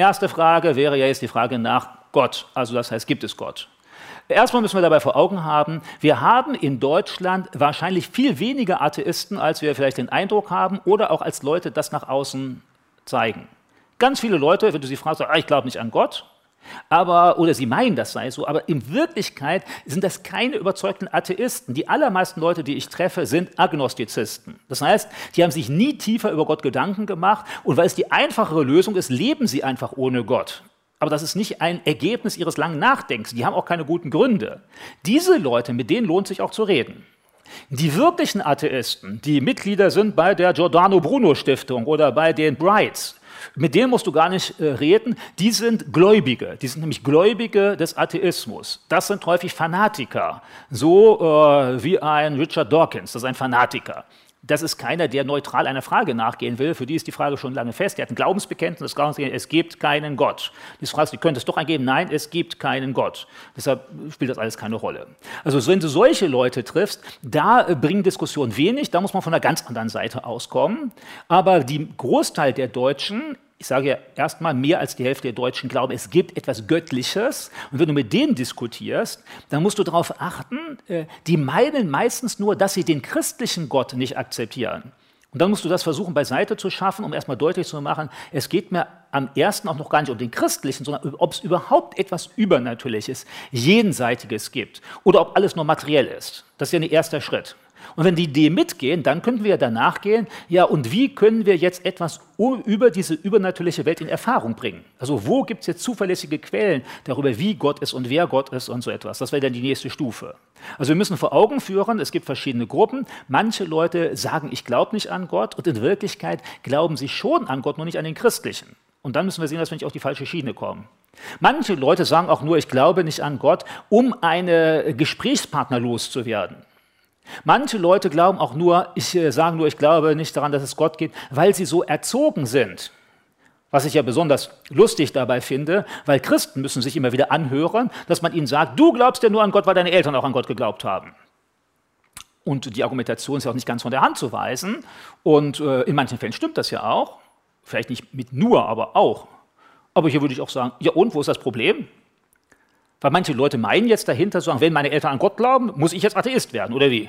erste Frage wäre ja jetzt die Frage nach Gott. Also das heißt, gibt es Gott? Erstmal müssen wir dabei vor Augen haben, wir haben in Deutschland wahrscheinlich viel weniger Atheisten, als wir vielleicht den Eindruck haben oder auch als Leute das nach außen zeigen. Ganz viele Leute, wenn du sie fragst, ah, ich glaube nicht an Gott, aber, oder sie meinen, das sei so, aber in Wirklichkeit sind das keine überzeugten Atheisten. Die allermeisten Leute, die ich treffe, sind Agnostizisten. Das heißt, die haben sich nie tiefer über Gott Gedanken gemacht und weil es die einfachere Lösung ist, leben sie einfach ohne Gott. Aber das ist nicht ein Ergebnis ihres langen Nachdenkens. Die haben auch keine guten Gründe. Diese Leute, mit denen lohnt sich auch zu reden. Die wirklichen Atheisten, die Mitglieder sind bei der Giordano Bruno Stiftung oder bei den Brights, mit denen musst du gar nicht äh, reden, die sind Gläubige, die sind nämlich Gläubige des Atheismus. Das sind häufig Fanatiker, so äh, wie ein Richard Dawkins, das ist ein Fanatiker. Das ist keiner, der neutral einer Frage nachgehen will. Für die ist die Frage schon lange fest. Der hat ein Glaubensbekenntnis, es gibt keinen Gott. Die Frage ist, könnte es doch eingeben? Nein, es gibt keinen Gott. Deshalb spielt das alles keine Rolle. Also wenn du solche Leute triffst, da bringen Diskussionen wenig, da muss man von einer ganz anderen Seite auskommen. Aber die Großteil der Deutschen ich sage ja erstmal, mehr als die Hälfte der Deutschen glauben, es gibt etwas Göttliches. Und wenn du mit denen diskutierst, dann musst du darauf achten, äh, die meinen meistens nur, dass sie den christlichen Gott nicht akzeptieren. Und dann musst du das versuchen beiseite zu schaffen, um erstmal deutlich zu machen, es geht mir am ersten auch noch gar nicht um den christlichen, sondern ob es überhaupt etwas Übernatürliches, Jenseitiges gibt oder ob alles nur materiell ist. Das ist ja ein erster Schritt. Und wenn die Idee mitgehen, dann könnten wir danach gehen, ja, und wie können wir jetzt etwas über diese übernatürliche Welt in Erfahrung bringen? Also wo gibt es jetzt zuverlässige Quellen darüber, wie Gott ist und wer Gott ist und so etwas? Das wäre dann die nächste Stufe. Also wir müssen vor Augen führen, es gibt verschiedene Gruppen. Manche Leute sagen, ich glaube nicht an Gott und in Wirklichkeit glauben sie schon an Gott, nur nicht an den Christlichen. Und dann müssen wir sehen, dass wir nicht auf die falsche Schiene kommen. Manche Leute sagen auch nur, ich glaube nicht an Gott, um eine Gesprächspartner loszuwerden. Manche Leute glauben auch nur, ich äh, sage nur, ich glaube nicht daran, dass es Gott gibt, weil sie so erzogen sind. Was ich ja besonders lustig dabei finde, weil Christen müssen sich immer wieder anhören, dass man ihnen sagt, du glaubst ja nur an Gott, weil deine Eltern auch an Gott geglaubt haben. Und die Argumentation ist ja auch nicht ganz von der Hand zu weisen. Und äh, in manchen Fällen stimmt das ja auch. Vielleicht nicht mit nur, aber auch. Aber hier würde ich auch sagen, ja und, wo ist das Problem? Weil manche Leute meinen jetzt dahinter, sagen, wenn meine Eltern an Gott glauben, muss ich jetzt Atheist werden, oder wie?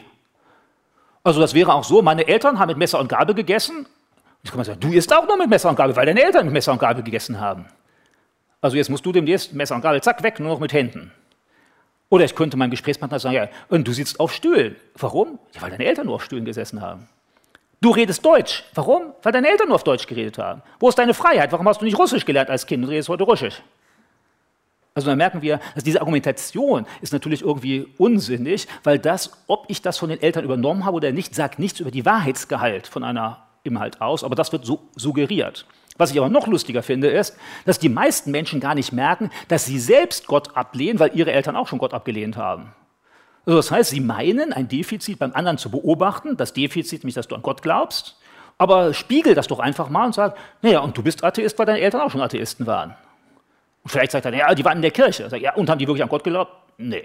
Also das wäre auch so, meine Eltern haben mit Messer und Gabel gegessen. Jetzt kann man sagen, du isst auch nur mit Messer und Gabel, weil deine Eltern mit Messer und Gabel gegessen haben. Also jetzt musst du demnächst Messer und Gabel, zack, weg, nur noch mit Händen. Oder ich könnte meinem Gesprächspartner sagen, ja, und du sitzt auf Stühlen. Warum? Ja, weil deine Eltern nur auf Stühlen gesessen haben. Du redest Deutsch. Warum? Weil deine Eltern nur auf Deutsch geredet haben. Wo ist deine Freiheit? Warum hast du nicht Russisch gelernt als Kind und redest heute Russisch? Also da merken wir, dass diese Argumentation ist natürlich irgendwie unsinnig, weil das, ob ich das von den Eltern übernommen habe oder nicht, sagt nichts über die Wahrheitsgehalt von einer Inhalt aus, aber das wird so suggeriert. Was ich aber noch lustiger finde, ist, dass die meisten Menschen gar nicht merken, dass sie selbst Gott ablehnen, weil ihre Eltern auch schon Gott abgelehnt haben. Also das heißt, sie meinen, ein Defizit beim anderen zu beobachten, das Defizit nämlich, dass du an Gott glaubst, aber spiegel das doch einfach mal und sag, naja, und du bist Atheist, weil deine Eltern auch schon Atheisten waren. Und vielleicht sagt er, ja, die waren in der Kirche. Sag, ja, und haben die wirklich an Gott geglaubt? Nee.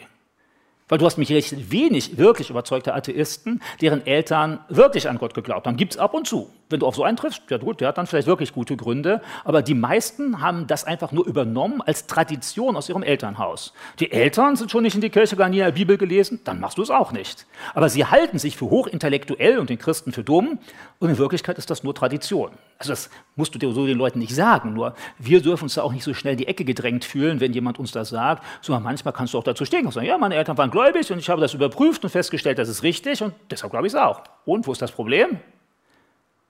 Weil du hast mich recht wenig wirklich überzeugte Atheisten, deren Eltern wirklich an Gott geglaubt haben. Gibt es ab und zu. Wenn du auf so einen triffst, ja gut, der hat dann vielleicht wirklich gute Gründe, aber die meisten haben das einfach nur übernommen als Tradition aus ihrem Elternhaus. Die Eltern sind schon nicht in die Kirche gegangen, nie in der Bibel gelesen, dann machst du es auch nicht. Aber sie halten sich für hochintellektuell und den Christen für dumm und in Wirklichkeit ist das nur Tradition. Also das musst du dir so den Leuten nicht sagen, nur wir dürfen uns da auch nicht so schnell in die Ecke gedrängt fühlen, wenn jemand uns das sagt, sondern manchmal kannst du auch dazu stehen und sagen, ja, meine Eltern waren gläubig und ich habe das überprüft und festgestellt, das ist richtig und deshalb glaube ich es auch. Und wo ist das Problem?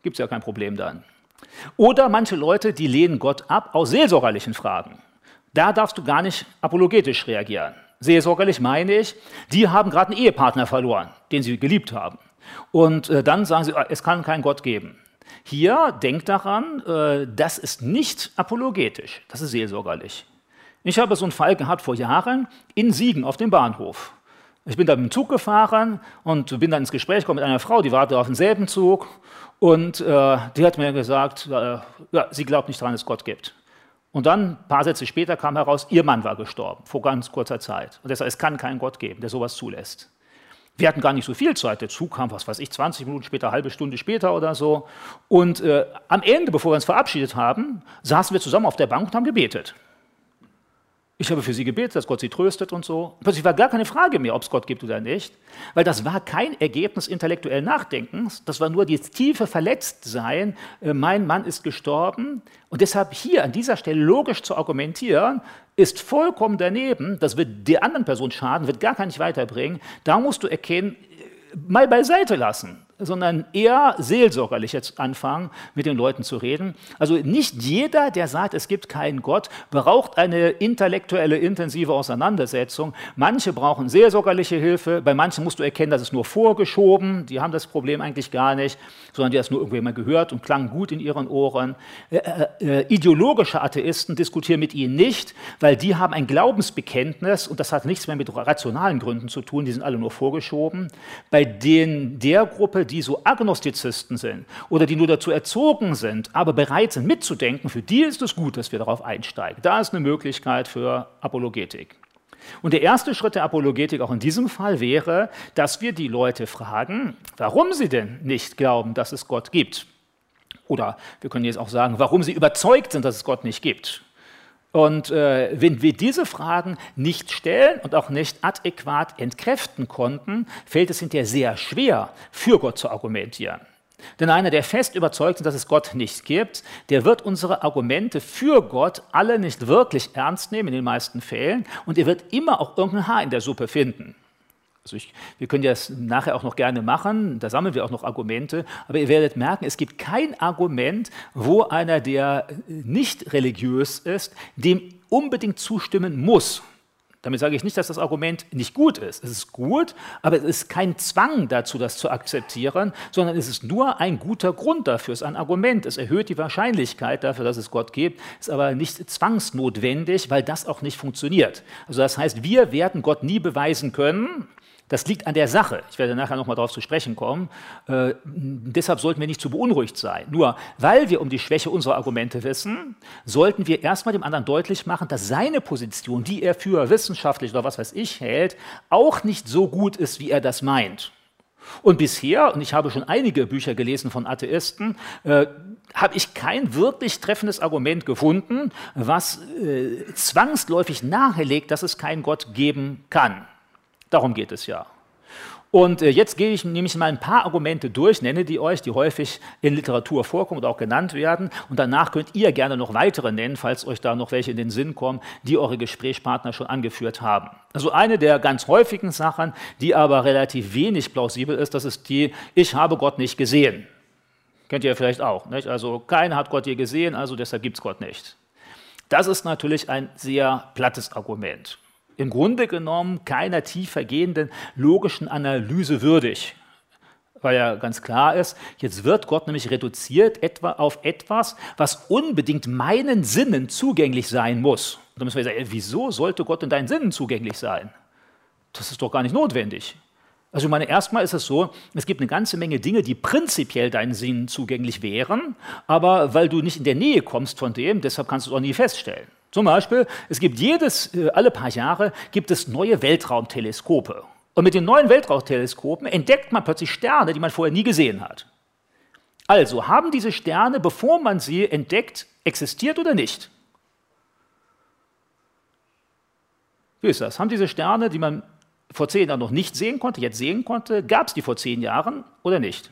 Gibt es ja kein Problem dann. Oder manche Leute, die lehnen Gott ab aus seelsorgerlichen Fragen. Da darfst du gar nicht apologetisch reagieren. Seelsorgerlich meine ich, die haben gerade einen Ehepartner verloren, den sie geliebt haben. Und äh, dann sagen sie, ah, es kann keinen Gott geben. Hier denkt daran, äh, das ist nicht apologetisch, das ist seelsorgerlich. Ich habe so einen Fall gehabt vor Jahren in Siegen auf dem Bahnhof. Ich bin da mit dem Zug gefahren und bin dann ins Gespräch gekommen mit einer Frau, die wartete auf denselben Zug und äh, die hat mir gesagt, äh, ja, sie glaubt nicht daran, dass es Gott gibt. Und dann, ein paar Sätze später, kam heraus, ihr Mann war gestorben, vor ganz kurzer Zeit. Und deshalb, es kann keinen Gott geben, der sowas zulässt. Wir hatten gar nicht so viel Zeit. Der Zug kam, was weiß ich, 20 Minuten später, halbe Stunde später oder so. Und äh, am Ende, bevor wir uns verabschiedet haben, saßen wir zusammen auf der Bank und haben gebetet. Ich habe für sie gebetet, dass Gott sie tröstet und so. Plötzlich war gar keine Frage mehr, ob es Gott gibt oder nicht, weil das war kein Ergebnis intellektuellen Nachdenkens, das war nur das tiefe Verletztsein, äh, mein Mann ist gestorben. Und deshalb hier an dieser Stelle logisch zu argumentieren, ist vollkommen daneben, das wird der anderen Person schaden, wird gar keinen weiterbringen. Da musst du erkennen, äh, mal beiseite lassen sondern eher seelsorgerlich jetzt anfangen, mit den Leuten zu reden. Also nicht jeder, der sagt, es gibt keinen Gott, braucht eine intellektuelle, intensive Auseinandersetzung. Manche brauchen seelsorgerliche Hilfe, bei manchen musst du erkennen, das ist nur vorgeschoben, die haben das Problem eigentlich gar nicht, sondern die haben es nur irgendwann mal gehört und klang gut in ihren Ohren. Äh, äh, äh, ideologische Atheisten diskutieren mit ihnen nicht, weil die haben ein Glaubensbekenntnis und das hat nichts mehr mit rationalen Gründen zu tun, die sind alle nur vorgeschoben. Bei den, der Gruppe, die so Agnostizisten sind oder die nur dazu erzogen sind, aber bereit sind mitzudenken, für die ist es gut, dass wir darauf einsteigen. Da ist eine Möglichkeit für Apologetik. Und der erste Schritt der Apologetik auch in diesem Fall wäre, dass wir die Leute fragen, warum sie denn nicht glauben, dass es Gott gibt. Oder wir können jetzt auch sagen, warum sie überzeugt sind, dass es Gott nicht gibt. Und äh, wenn wir diese Fragen nicht stellen und auch nicht adäquat entkräften konnten, fällt es hinterher sehr schwer, für Gott zu argumentieren. Denn einer, der fest überzeugt ist, dass es Gott nicht gibt, der wird unsere Argumente für Gott alle nicht wirklich ernst nehmen, in den meisten Fällen, und er wird immer auch irgendein Haar in der Suppe finden. Also ich, wir können das nachher auch noch gerne machen, da sammeln wir auch noch Argumente, aber ihr werdet merken, es gibt kein Argument, wo einer, der nicht religiös ist, dem unbedingt zustimmen muss. Damit sage ich nicht, dass das Argument nicht gut ist. Es ist gut, aber es ist kein Zwang dazu, das zu akzeptieren, sondern es ist nur ein guter Grund dafür. Es ist ein Argument. Es erhöht die Wahrscheinlichkeit dafür, dass es Gott gibt, ist aber nicht zwangsnotwendig, weil das auch nicht funktioniert. Also das heißt, wir werden Gott nie beweisen können, das liegt an der Sache. Ich werde nachher nochmal darauf zu sprechen kommen. Äh, deshalb sollten wir nicht zu beunruhigt sein. Nur weil wir um die Schwäche unserer Argumente wissen, sollten wir erstmal dem anderen deutlich machen, dass seine Position, die er für wissenschaftlich oder was weiß ich hält, auch nicht so gut ist, wie er das meint. Und bisher, und ich habe schon einige Bücher gelesen von Atheisten, äh, habe ich kein wirklich treffendes Argument gefunden, was äh, zwangsläufig nahelegt, dass es keinen Gott geben kann. Darum geht es ja. Und äh, jetzt gehe ich nämlich mal ein paar Argumente durch, nenne die euch, die häufig in Literatur vorkommen und auch genannt werden. Und danach könnt ihr gerne noch weitere nennen, falls euch da noch welche in den Sinn kommen, die eure Gesprächspartner schon angeführt haben. Also eine der ganz häufigen Sachen, die aber relativ wenig plausibel ist, das ist die, ich habe Gott nicht gesehen. Kennt ihr vielleicht auch. Nicht? Also keiner hat Gott je gesehen, also deshalb gibt es Gott nicht. Das ist natürlich ein sehr plattes Argument im Grunde genommen keiner tiefer gehenden logischen Analyse würdig. Weil ja ganz klar ist, jetzt wird Gott nämlich reduziert etwa auf etwas, was unbedingt meinen Sinnen zugänglich sein muss. Und da müssen wir sagen, wieso sollte Gott in deinen Sinnen zugänglich sein? Das ist doch gar nicht notwendig. Also ich meine, erstmal ist es so, es gibt eine ganze Menge Dinge, die prinzipiell deinen Sinnen zugänglich wären, aber weil du nicht in der Nähe kommst von dem, deshalb kannst du es auch nie feststellen. Zum Beispiel, es gibt jedes, äh, alle paar Jahre gibt es neue Weltraumteleskope. Und mit den neuen Weltraumteleskopen entdeckt man plötzlich Sterne, die man vorher nie gesehen hat. Also haben diese Sterne, bevor man sie entdeckt, existiert oder nicht? Wie ist das? Haben diese Sterne, die man vor zehn Jahren noch nicht sehen konnte, jetzt sehen konnte, gab es die vor zehn Jahren oder nicht?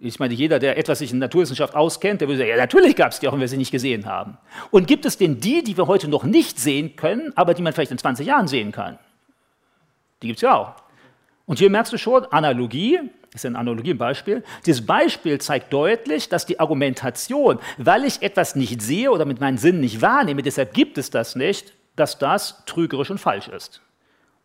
Ich meine, jeder, der etwas sich in Naturwissenschaft auskennt, der würde sagen, ja, natürlich gab es die auch, wenn wir sie nicht gesehen haben. Und gibt es denn die, die wir heute noch nicht sehen können, aber die man vielleicht in 20 Jahren sehen kann? Die gibt es ja auch. Und hier merkst du schon, Analogie, ist ein Analogiebeispiel. Dieses Beispiel zeigt deutlich, dass die Argumentation, weil ich etwas nicht sehe oder mit meinen Sinnen nicht wahrnehme, deshalb gibt es das nicht, dass das trügerisch und falsch ist.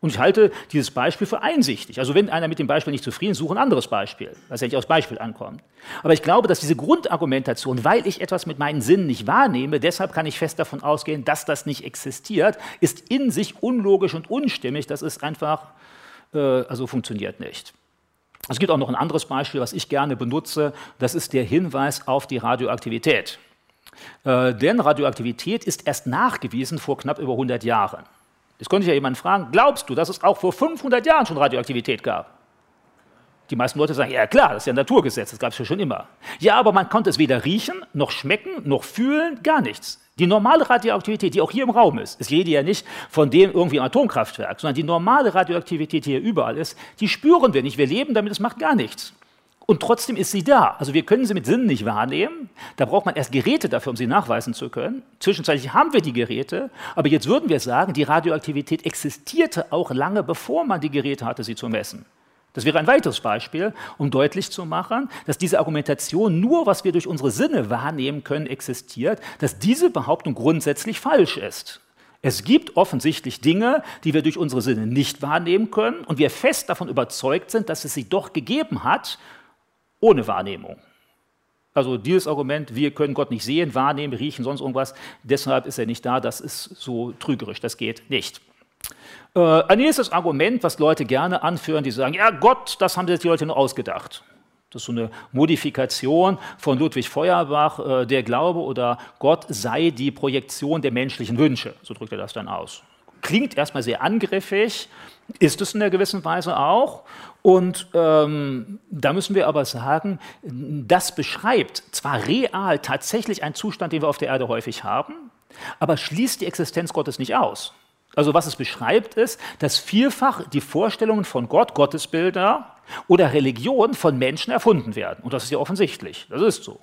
Und ich halte dieses Beispiel für einsichtig. Also wenn einer mit dem Beispiel nicht zufrieden ist, suche ein anderes Beispiel, was ja nicht aufs Beispiel ankommt. Aber ich glaube, dass diese Grundargumentation, weil ich etwas mit meinen Sinnen nicht wahrnehme, deshalb kann ich fest davon ausgehen, dass das nicht existiert, ist in sich unlogisch und unstimmig. Das ist einfach, äh, also funktioniert nicht. Es gibt auch noch ein anderes Beispiel, was ich gerne benutze. Das ist der Hinweis auf die Radioaktivität. Äh, denn Radioaktivität ist erst nachgewiesen vor knapp über 100 Jahren. Jetzt könnte ich ja jemanden fragen, glaubst du, dass es auch vor 500 Jahren schon Radioaktivität gab? Die meisten Leute sagen, ja klar, das ist ja ein Naturgesetz, das gab es ja schon immer. Ja, aber man konnte es weder riechen, noch schmecken, noch fühlen, gar nichts. Die normale Radioaktivität, die auch hier im Raum ist, ist jede ja nicht von dem irgendwie im Atomkraftwerk, sondern die normale Radioaktivität, die hier überall ist, die spüren wir nicht. Wir leben damit, es macht gar nichts. Und trotzdem ist sie da. Also wir können sie mit Sinnen nicht wahrnehmen. Da braucht man erst Geräte dafür, um sie nachweisen zu können. Zwischenzeitlich haben wir die Geräte, aber jetzt würden wir sagen, die Radioaktivität existierte auch lange, bevor man die Geräte hatte, sie zu messen. Das wäre ein weiteres Beispiel, um deutlich zu machen, dass diese Argumentation nur, was wir durch unsere Sinne wahrnehmen können, existiert, dass diese Behauptung grundsätzlich falsch ist. Es gibt offensichtlich Dinge, die wir durch unsere Sinne nicht wahrnehmen können und wir fest davon überzeugt sind, dass es sie doch gegeben hat ohne Wahrnehmung. Also dieses Argument, wir können Gott nicht sehen, wahrnehmen, riechen, sonst irgendwas, deshalb ist er nicht da, das ist so trügerisch, das geht nicht. Äh, ein nächstes Argument, was Leute gerne anführen, die sagen, ja Gott, das haben sich die Leute nur ausgedacht. Das ist so eine Modifikation von Ludwig Feuerbach, äh, der Glaube oder Gott sei die Projektion der menschlichen Wünsche. So drückt er das dann aus. Klingt erstmal sehr angriffig, ist es in einer gewissen Weise auch. Und ähm, da müssen wir aber sagen, das beschreibt zwar real tatsächlich einen Zustand, den wir auf der Erde häufig haben, aber schließt die Existenz Gottes nicht aus. Also was es beschreibt, ist, dass vielfach die Vorstellungen von Gott, Gottesbilder oder Religion von Menschen erfunden werden. Und das ist ja offensichtlich. Das ist so.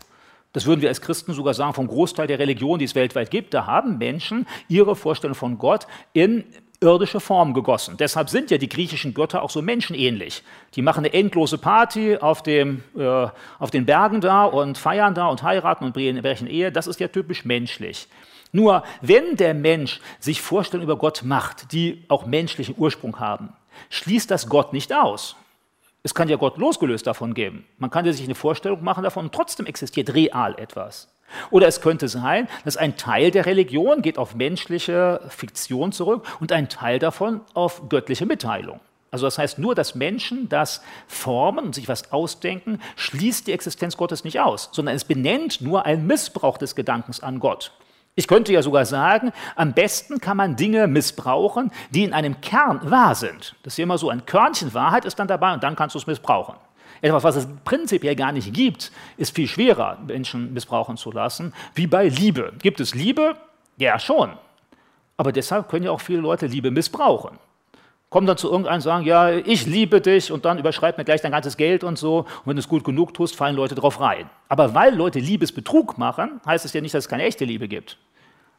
Das würden wir als Christen sogar sagen, vom Großteil der Religionen, die es weltweit gibt, da haben Menschen ihre Vorstellung von Gott in irdische Form gegossen. Deshalb sind ja die griechischen Götter auch so menschenähnlich. Die machen eine endlose Party auf, dem, äh, auf den Bergen da und feiern da und heiraten und brechen Ehe. Das ist ja typisch menschlich. Nur wenn der Mensch sich Vorstellungen über Gott macht, die auch menschlichen Ursprung haben, schließt das Gott nicht aus. Es kann ja Gott losgelöst davon geben. Man kann sich eine Vorstellung machen davon und trotzdem existiert real etwas. Oder es könnte sein, dass ein Teil der Religion geht auf menschliche Fiktion zurück und ein Teil davon auf göttliche Mitteilung. Also das heißt, nur dass Menschen das formen und sich was ausdenken, schließt die Existenz Gottes nicht aus, sondern es benennt nur einen Missbrauch des Gedankens an Gott. Ich könnte ja sogar sagen, am besten kann man Dinge missbrauchen, die in einem Kern wahr sind. Das ist ja immer so, ein Körnchen Wahrheit ist dann dabei und dann kannst du es missbrauchen. Etwas, was es prinzipiell gar nicht gibt, ist viel schwerer, Menschen missbrauchen zu lassen, wie bei Liebe. Gibt es Liebe? Ja, schon. Aber deshalb können ja auch viele Leute Liebe missbrauchen. Kommen dann zu irgendeinem und sagen, ja, ich liebe dich und dann überschreib mir gleich dein ganzes Geld und so. Und wenn du es gut genug tust, fallen Leute drauf rein. Aber weil Leute Liebesbetrug machen, heißt es ja nicht, dass es keine echte Liebe gibt.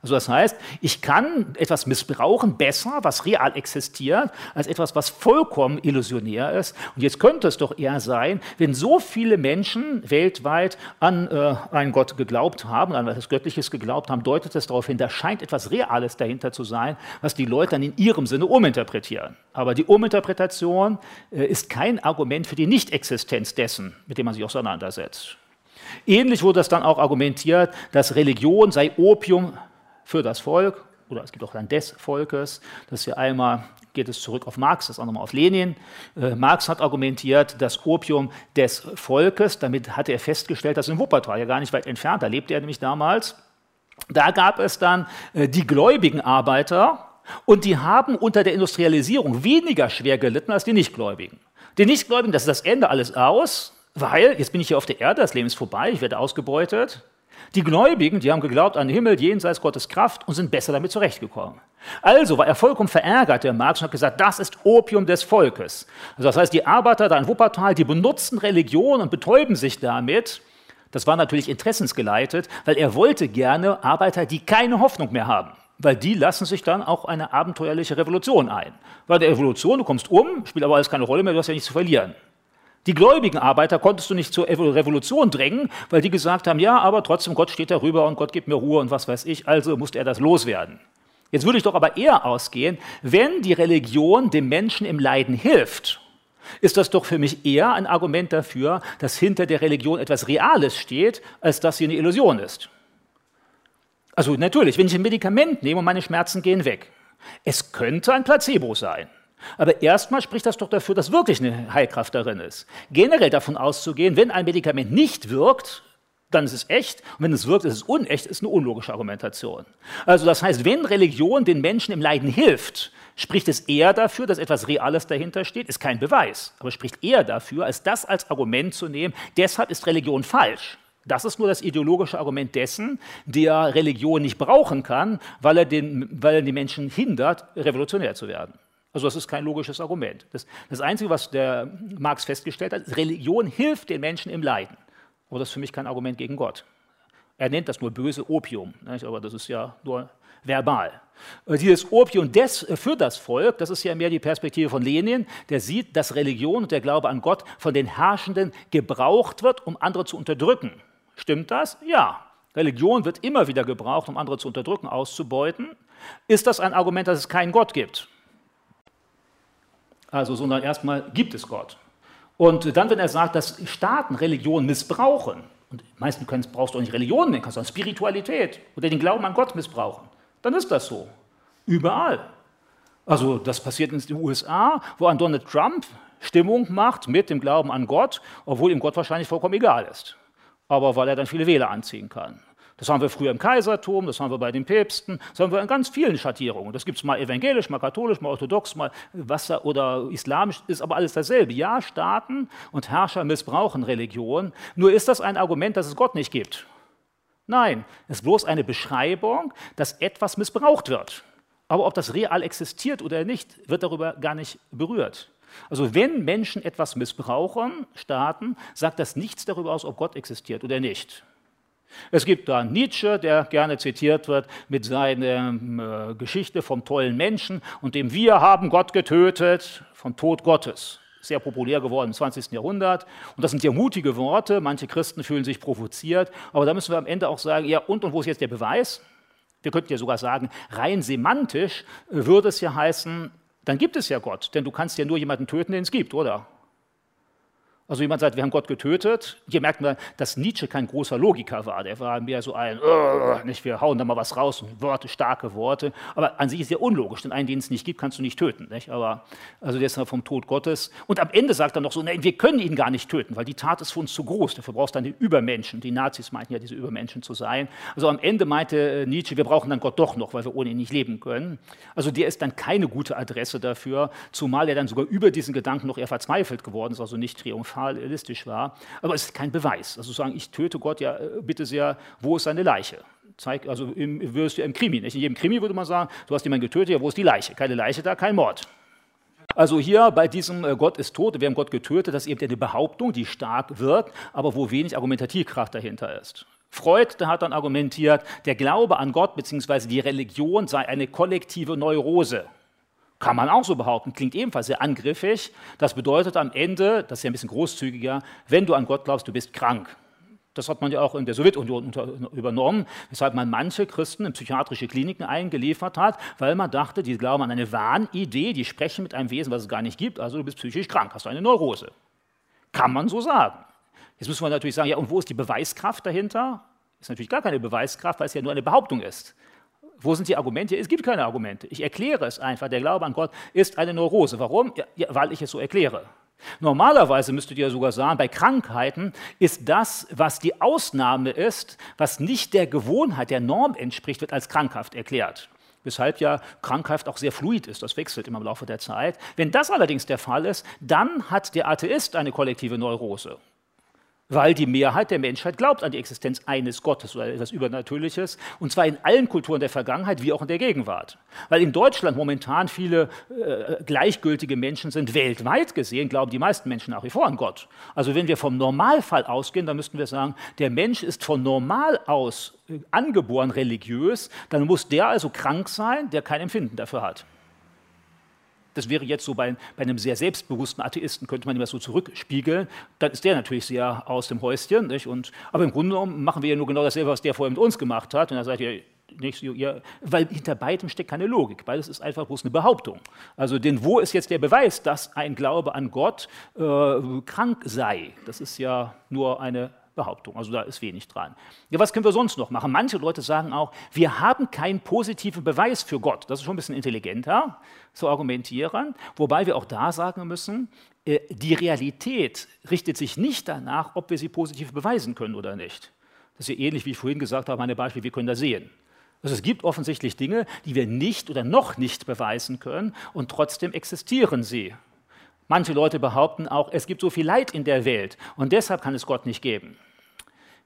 Also das heißt, ich kann etwas missbrauchen besser, was real existiert, als etwas, was vollkommen illusionär ist. Und jetzt könnte es doch eher sein, wenn so viele Menschen weltweit an äh, einen Gott geglaubt haben, an etwas Göttliches geglaubt haben, deutet es darauf hin, da scheint etwas Reales dahinter zu sein, was die Leute dann in ihrem Sinne uminterpretieren. Aber die Uminterpretation äh, ist kein Argument für die Nichtexistenz dessen, mit dem man sich auseinandersetzt. Ähnlich wurde es dann auch argumentiert, dass Religion sei Opium für das Volk, oder es gibt auch dann des Volkes. Das ist ja einmal, geht es zurück auf Marx, das andere mal auf Lenin. Äh, Marx hat argumentiert, das Opium des Volkes, damit hatte er festgestellt, dass in Wuppertal, ja gar nicht weit entfernt, da lebte er nämlich damals, da gab es dann äh, die gläubigen Arbeiter und die haben unter der Industrialisierung weniger schwer gelitten als die Nichtgläubigen. Die Nichtgläubigen, das ist das Ende alles aus, weil jetzt bin ich hier auf der Erde, das Leben ist vorbei, ich werde ausgebeutet. Die Gläubigen, die haben geglaubt an den Himmel jenseits Gottes Kraft und sind besser damit zurechtgekommen. Also war er vollkommen verärgert, der Marx, und hat gesagt, das ist Opium des Volkes. Also das heißt, die Arbeiter da in Wuppertal, die benutzen Religion und betäuben sich damit. Das war natürlich interessensgeleitet, weil er wollte gerne Arbeiter, die keine Hoffnung mehr haben. Weil die lassen sich dann auch eine abenteuerliche Revolution ein. Weil der Revolution, du kommst um, spielt aber alles keine Rolle mehr, du hast ja nichts zu verlieren. Die gläubigen Arbeiter konntest du nicht zur Revolution drängen, weil die gesagt haben, ja, aber trotzdem, Gott steht darüber und Gott gibt mir Ruhe und was weiß ich, also musste er das loswerden. Jetzt würde ich doch aber eher ausgehen, wenn die Religion dem Menschen im Leiden hilft, ist das doch für mich eher ein Argument dafür, dass hinter der Religion etwas Reales steht, als dass sie eine Illusion ist. Also natürlich, wenn ich ein Medikament nehme und meine Schmerzen gehen weg, es könnte ein Placebo sein. Aber erstmal spricht das doch dafür, dass wirklich eine Heilkraft darin ist. Generell davon auszugehen, wenn ein Medikament nicht wirkt, dann ist es echt. Und wenn es wirkt, ist es unecht, ist eine unlogische Argumentation. Also das heißt, wenn Religion den Menschen im Leiden hilft, Spricht es eher dafür, dass etwas Reales dahinter steht? Ist kein Beweis, aber spricht eher dafür, als das als Argument zu nehmen, deshalb ist Religion falsch. Das ist nur das ideologische Argument dessen, der Religion nicht brauchen kann, weil er, den, weil er die Menschen hindert, revolutionär zu werden. Also das ist kein logisches Argument. Das, das Einzige, was der Marx festgestellt hat, ist, Religion hilft den Menschen im Leiden. Aber das ist für mich kein Argument gegen Gott. Er nennt das nur böse Opium, nicht? aber das ist ja nur verbal. Äh, dieses Opium des, für das Volk, das ist ja mehr die Perspektive von Lenin, der sieht, dass Religion und der Glaube an Gott von den Herrschenden gebraucht wird, um andere zu unterdrücken. Stimmt das? Ja. Religion wird immer wieder gebraucht, um andere zu unterdrücken, auszubeuten. Ist das ein Argument, dass es keinen Gott gibt? Also, sondern erstmal gibt es Gott. Und dann, wenn er sagt, dass Staaten Religion missbrauchen, und die meisten können, brauchst du auch nicht Religion nennen, kannst du Spiritualität oder den Glauben an Gott missbrauchen, dann ist das so. Überall. Also das passiert in den USA, wo ein Donald Trump Stimmung macht mit dem Glauben an Gott, obwohl ihm Gott wahrscheinlich vollkommen egal ist aber weil er dann viele Wähler anziehen kann. Das haben wir früher im Kaisertum, das haben wir bei den Päpsten, das haben wir in ganz vielen Schattierungen. Das gibt es mal evangelisch, mal katholisch, mal orthodox, mal was oder islamisch, ist aber alles dasselbe. Ja, Staaten und Herrscher missbrauchen Religion. Nur ist das ein Argument, dass es Gott nicht gibt? Nein, es ist bloß eine Beschreibung, dass etwas missbraucht wird. Aber ob das real existiert oder nicht, wird darüber gar nicht berührt. Also wenn Menschen etwas missbrauchen, Staaten, sagt das nichts darüber aus, ob Gott existiert oder nicht. Es gibt da Nietzsche, der gerne zitiert wird mit seiner äh, Geschichte vom tollen Menschen und dem Wir haben Gott getötet, vom Tod Gottes. Sehr populär geworden im 20. Jahrhundert. Und das sind ja mutige Worte. Manche Christen fühlen sich provoziert. Aber da müssen wir am Ende auch sagen: Ja, und, und wo ist jetzt der Beweis? Wir könnten ja sogar sagen, rein semantisch äh, würde es ja heißen, dann gibt es ja Gott, denn du kannst ja nur jemanden töten, den es gibt, oder? Also jemand sagt, wir haben Gott getötet. Hier merkt man, dass Nietzsche kein großer Logiker war. Der war mehr so ein, nicht, wir hauen da mal was raus, Worte, starke Worte. Aber an sich ist er unlogisch, denn einen, den es nicht gibt, kannst du nicht töten. Nicht? Aber also der ist vom Tod Gottes. Und am Ende sagt er noch so, nein, wir können ihn gar nicht töten, weil die Tat ist für uns zu groß. Dafür brauchst du dann den Übermenschen. Die Nazis meinten ja, diese Übermenschen zu sein. Also am Ende meinte äh, Nietzsche, wir brauchen dann Gott doch noch, weil wir ohne ihn nicht leben können. Also der ist dann keine gute Adresse dafür, zumal er dann sogar über diesen Gedanken noch eher verzweifelt geworden ist, also nicht triumphal realistisch war. Aber es ist kein Beweis. Also sagen, ich töte Gott, ja, äh, bitte sehr, wo ist seine Leiche? Zeig, also im, würdest du im Krimi, nicht? in jedem Krimi würde man sagen, du hast jemanden getötet, ja, wo ist die Leiche? Keine Leiche da, kein Mord. Also hier bei diesem äh, Gott ist tot, wir haben Gott getötet, das ist eben eine Behauptung, die stark wirkt, aber wo wenig Argumentativkraft dahinter ist. Freud der hat dann argumentiert, der Glaube an Gott bzw. die Religion sei eine kollektive Neurose. Kann man auch so behaupten, klingt ebenfalls sehr angriffig. Das bedeutet am Ende, das ist ja ein bisschen großzügiger, wenn du an Gott glaubst, du bist krank. Das hat man ja auch in der Sowjetunion übernommen, weshalb man manche Christen in psychiatrische Kliniken eingeliefert hat, weil man dachte, die glauben an eine Wahnidee, die sprechen mit einem Wesen, was es gar nicht gibt, also du bist psychisch krank, hast eine Neurose. Kann man so sagen. Jetzt muss man natürlich sagen, ja, und wo ist die Beweiskraft dahinter? Ist natürlich gar keine Beweiskraft, weil es ja nur eine Behauptung ist. Wo sind die Argumente? Es gibt keine Argumente. Ich erkläre es einfach. Der Glaube an Gott ist eine Neurose. Warum? Ja, weil ich es so erkläre. Normalerweise müsstet ihr sogar sagen, bei Krankheiten ist das, was die Ausnahme ist, was nicht der Gewohnheit, der Norm entspricht, wird als krankhaft erklärt. Weshalb ja Krankheit auch sehr fluid ist, das wechselt immer im Laufe der Zeit. Wenn das allerdings der Fall ist, dann hat der Atheist eine kollektive Neurose weil die Mehrheit der Menschheit glaubt an die Existenz eines Gottes oder etwas Übernatürliches, und zwar in allen Kulturen der Vergangenheit wie auch in der Gegenwart. Weil in Deutschland momentan viele äh, gleichgültige Menschen sind, weltweit gesehen glauben die meisten Menschen nach wie vor an Gott. Also wenn wir vom Normalfall ausgehen, dann müssten wir sagen, der Mensch ist von normal aus äh, angeboren religiös, dann muss der also krank sein, der kein Empfinden dafür hat. Das wäre jetzt so bei, bei, einem sehr selbstbewussten Atheisten, könnte man ihm das so zurückspiegeln. Dann ist der natürlich sehr aus dem Häuschen. Nicht? Und, aber im Grunde genommen machen wir ja nur genau dasselbe, was der vorher mit uns gemacht hat. Und dann sagt ihr, nicht, ja, weil hinter beidem steckt keine Logik, weil es ist einfach bloß eine Behauptung. Also, denn wo ist jetzt der Beweis, dass ein Glaube an Gott äh, krank sei? Das ist ja nur eine Behauptung. Also da ist wenig dran. Ja, was können wir sonst noch machen? Manche Leute sagen auch, wir haben keinen positiven Beweis für Gott. Das ist schon ein bisschen intelligenter zu argumentieren, wobei wir auch da sagen müssen, äh, die Realität richtet sich nicht danach, ob wir sie positiv beweisen können oder nicht. Das ist ja ähnlich, wie ich vorhin gesagt habe, meine Beispiel, wir können das sehen. Also es gibt offensichtlich Dinge, die wir nicht oder noch nicht beweisen können und trotzdem existieren sie. Manche Leute behaupten auch, es gibt so viel Leid in der Welt und deshalb kann es Gott nicht geben.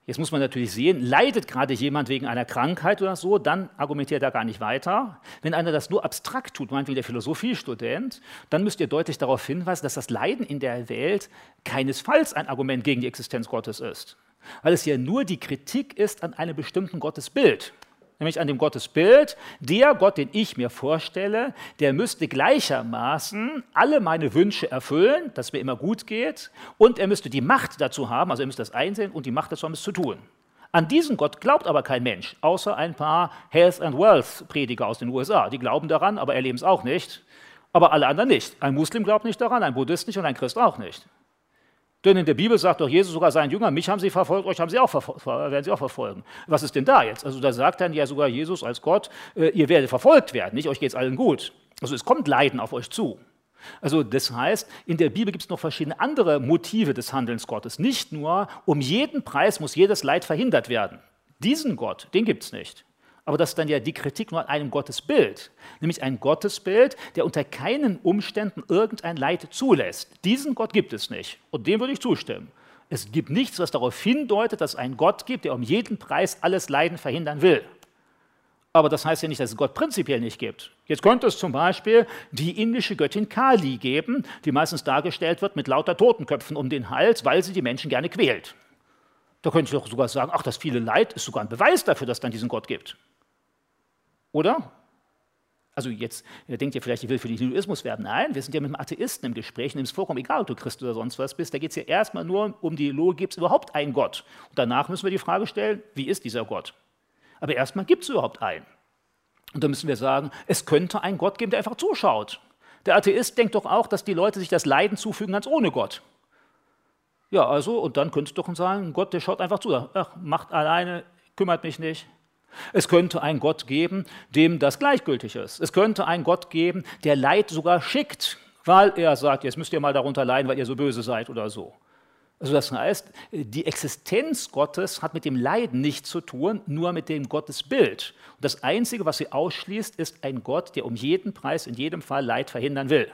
Jetzt muss man natürlich sehen, leidet gerade jemand wegen einer Krankheit oder so, dann argumentiert er gar nicht weiter. Wenn einer das nur abstrakt tut, meinetwegen der Philosophiestudent, dann müsst ihr deutlich darauf hinweisen, dass das Leiden in der Welt keinesfalls ein Argument gegen die Existenz Gottes ist, weil es ja nur die Kritik ist an einem bestimmten Gottesbild nämlich an dem Gottesbild, der Gott, den ich mir vorstelle, der müsste gleichermaßen alle meine Wünsche erfüllen, dass es mir immer gut geht, und er müsste die Macht dazu haben, also er müsste das einsehen und die Macht dazu haben, es zu tun. An diesen Gott glaubt aber kein Mensch, außer ein paar Health and Wealth Prediger aus den USA. Die glauben daran, aber erleben es auch nicht. Aber alle anderen nicht. Ein Muslim glaubt nicht daran, ein Buddhist nicht und ein Christ auch nicht. Denn in der Bibel sagt doch Jesus sogar seinen Jüngern, mich haben sie verfolgt, euch haben sie auch werden sie auch verfolgen. Was ist denn da jetzt? Also da sagt dann ja sogar Jesus als Gott, äh, ihr werdet verfolgt werden, nicht? Euch geht es allen gut. Also es kommt Leiden auf euch zu. Also das heißt, in der Bibel gibt es noch verschiedene andere Motive des Handelns Gottes. Nicht nur, um jeden Preis muss jedes Leid verhindert werden. Diesen Gott, den gibt es nicht. Aber das ist dann ja die Kritik nur an einem Gottesbild, nämlich ein Gottesbild, der unter keinen Umständen irgendein Leid zulässt. Diesen Gott gibt es nicht und dem würde ich zustimmen. Es gibt nichts, was darauf hindeutet, dass es einen Gott gibt, der um jeden Preis alles Leiden verhindern will. Aber das heißt ja nicht, dass es Gott prinzipiell nicht gibt. Jetzt könnte es zum Beispiel die indische Göttin Kali geben, die meistens dargestellt wird mit lauter Totenköpfen um den Hals, weil sie die Menschen gerne quält. Da könnte ich doch sogar sagen, ach, das viele Leid ist sogar ein Beweis dafür, dass es dann diesen Gott gibt. Oder? Also jetzt denkt ihr vielleicht, ich will für den Hinduismus werben. Nein, wir sind ja mit einem Atheisten im Gespräch, dem ist vollkommen egal, ob du Christ oder sonst was bist. Da geht es ja erstmal nur um die Logik, gibt es überhaupt einen Gott? Und danach müssen wir die Frage stellen, wie ist dieser Gott? Aber erstmal gibt es überhaupt einen. Und da müssen wir sagen, es könnte einen Gott geben, der einfach zuschaut. Der Atheist denkt doch auch, dass die Leute sich das Leiden zufügen ganz ohne Gott. Ja, also, und dann könnte es doch sagen, Gott, der schaut einfach zu. Ach, macht alleine, kümmert mich nicht. Es könnte einen Gott geben, dem das gleichgültig ist. Es könnte einen Gott geben, der Leid sogar schickt, weil er sagt, jetzt müsst ihr mal darunter leiden, weil ihr so böse seid oder so. Also das heißt, die Existenz Gottes hat mit dem Leiden nichts zu tun, nur mit dem Gottesbild. Und das Einzige, was sie ausschließt, ist ein Gott, der um jeden Preis in jedem Fall Leid verhindern will.